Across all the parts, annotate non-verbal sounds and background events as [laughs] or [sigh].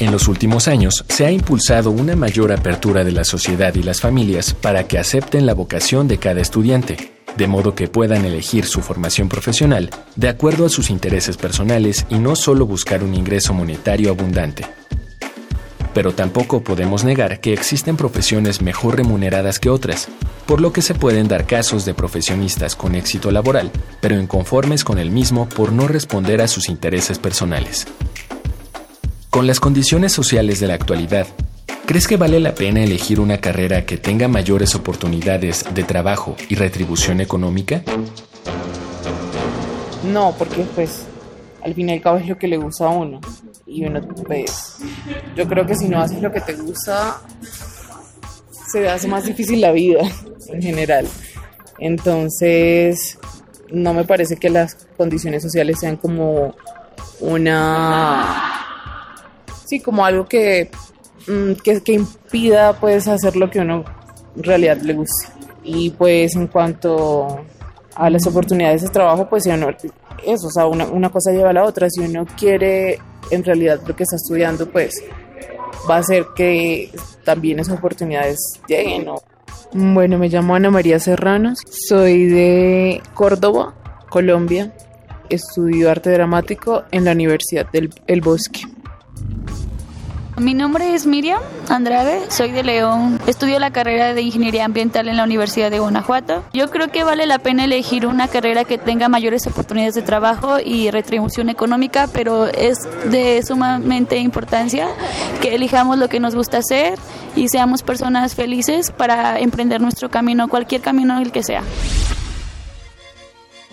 En los últimos años se ha impulsado una mayor apertura de la sociedad y las familias para que acepten la vocación de cada estudiante, de modo que puedan elegir su formación profesional de acuerdo a sus intereses personales y no solo buscar un ingreso monetario abundante. Pero tampoco podemos negar que existen profesiones mejor remuneradas que otras, por lo que se pueden dar casos de profesionistas con éxito laboral, pero inconformes con el mismo por no responder a sus intereses personales. Con las condiciones sociales de la actualidad, ¿crees que vale la pena elegir una carrera que tenga mayores oportunidades de trabajo y retribución económica? No, porque pues al fin y al cabo es lo que le gusta a uno. Y uno, pues, yo creo que si no haces lo que te gusta, se hace más difícil la vida [laughs] en general. Entonces, no me parece que las condiciones sociales sean como una sí, como algo que, mm, que, que, impida pues hacer lo que uno en realidad le guste. Y pues en cuanto a las oportunidades de trabajo, pues eso, o sea, una, una cosa lleva a la otra. Si uno quiere en realidad lo que está estudiando, pues va a hacer que también esas oportunidades lleguen. ¿no? Bueno, me llamo Ana María Serranos, soy de Córdoba, Colombia. Estudio arte dramático en la Universidad del El Bosque. Mi nombre es Miriam Andrade, soy de León. Estudio la carrera de Ingeniería Ambiental en la Universidad de Guanajuato. Yo creo que vale la pena elegir una carrera que tenga mayores oportunidades de trabajo y retribución económica, pero es de sumamente importancia que elijamos lo que nos gusta hacer y seamos personas felices para emprender nuestro camino, cualquier camino el que sea.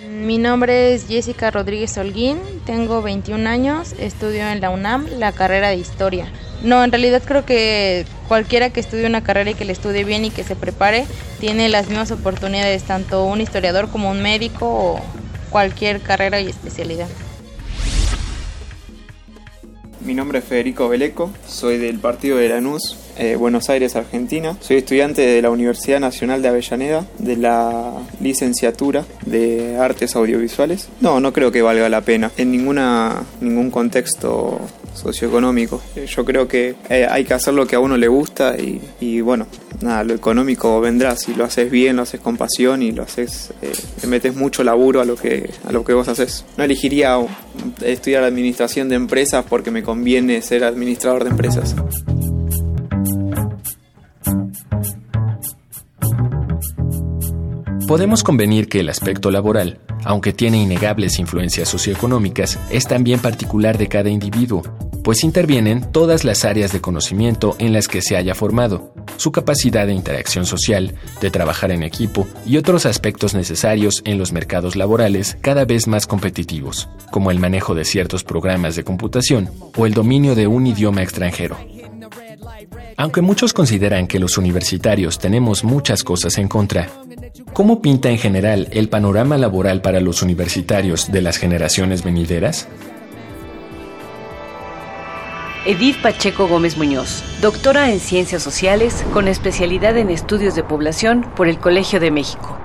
Mi nombre es Jessica Rodríguez Holguín, tengo 21 años, estudio en la UNAM la carrera de Historia. No, en realidad creo que cualquiera que estudie una carrera y que le estudie bien y que se prepare tiene las mismas oportunidades, tanto un historiador como un médico o cualquier carrera y especialidad. Mi nombre es Federico Beleco, soy del partido de Lanús, eh, Buenos Aires, Argentina. Soy estudiante de la Universidad Nacional de Avellaneda, de la licenciatura de Artes Audiovisuales. No, no creo que valga la pena en ninguna, ningún contexto socioeconómico. Eh, yo creo que eh, hay que hacer lo que a uno le gusta y, bueno, nada, lo económico vendrá si lo haces bien, lo haces con pasión y lo haces, eh, metes mucho laburo a lo que a lo que vos haces. No elegiría estudiar administración de empresas porque me conviene ser administrador de empresas. Podemos convenir que el aspecto laboral, aunque tiene innegables influencias socioeconómicas, es también particular de cada individuo, pues intervienen todas las áreas de conocimiento en las que se haya formado, su capacidad de interacción social, de trabajar en equipo y otros aspectos necesarios en los mercados laborales cada vez más competitivos, como el manejo de ciertos programas de computación o el dominio de un idioma extranjero. Aunque muchos consideran que los universitarios tenemos muchas cosas en contra, ¿cómo pinta en general el panorama laboral para los universitarios de las generaciones venideras? Edith Pacheco Gómez Muñoz, doctora en Ciencias Sociales con especialidad en Estudios de Población por el Colegio de México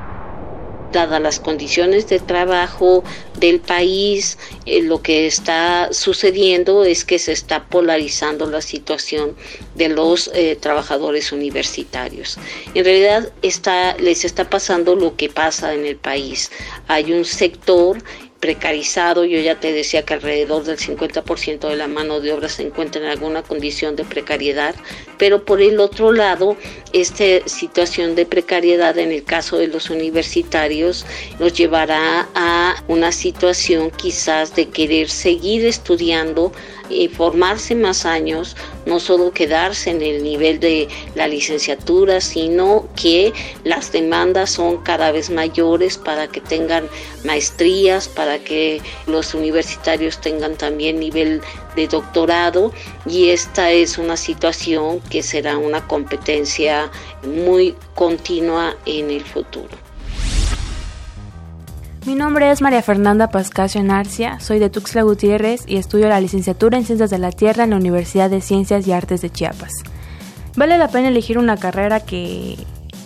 dadas las condiciones de trabajo del país, eh, lo que está sucediendo es que se está polarizando la situación de los eh, trabajadores universitarios. En realidad les está pasando lo que pasa en el país. Hay un sector precarizado. Yo ya te decía que alrededor del 50% de la mano de obra se encuentra en alguna condición de precariedad, pero por el otro lado, esta situación de precariedad en el caso de los universitarios nos llevará a una situación quizás de querer seguir estudiando y formarse más años, no solo quedarse en el nivel de la licenciatura, sino que las demandas son cada vez mayores para que tengan maestrías, para que los universitarios tengan también nivel de doctorado y esta es una situación que será una competencia muy continua en el futuro. Mi nombre es María Fernanda Pascasio Narcia, soy de Tuxtla Gutiérrez y estudio la licenciatura en Ciencias de la Tierra en la Universidad de Ciencias y Artes de Chiapas. Vale la pena elegir una carrera que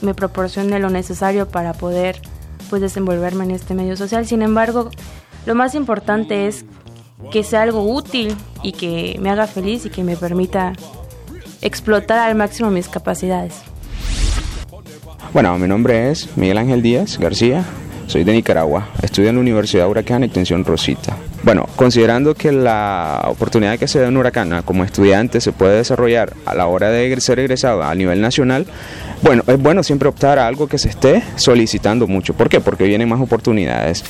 me proporcione lo necesario para poder pues desenvolverme en este medio social. Sin embargo, lo más importante es que sea algo útil y que me haga feliz y que me permita explotar al máximo mis capacidades. Bueno, mi nombre es Miguel Ángel Díaz García, soy de Nicaragua, estudio en la Universidad Huracán Extensión Rosita. Bueno, considerando que la oportunidad que se da en Huracán como estudiante se puede desarrollar a la hora de ser egresado a nivel nacional, bueno, es bueno siempre optar a algo que se esté solicitando mucho. ¿Por qué? Porque vienen más oportunidades.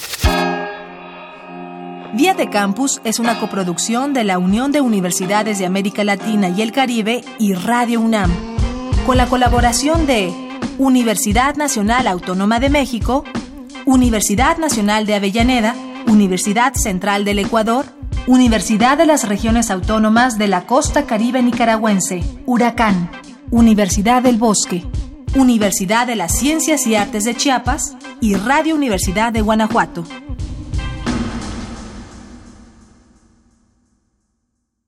Vía de Campus es una coproducción de la Unión de Universidades de América Latina y el Caribe y Radio UNAM, con la colaboración de Universidad Nacional Autónoma de México, Universidad Nacional de Avellaneda, Universidad Central del Ecuador, Universidad de las Regiones Autónomas de la Costa Caribe Nicaragüense, Huracán, Universidad del Bosque, Universidad de las Ciencias y Artes de Chiapas y Radio Universidad de Guanajuato.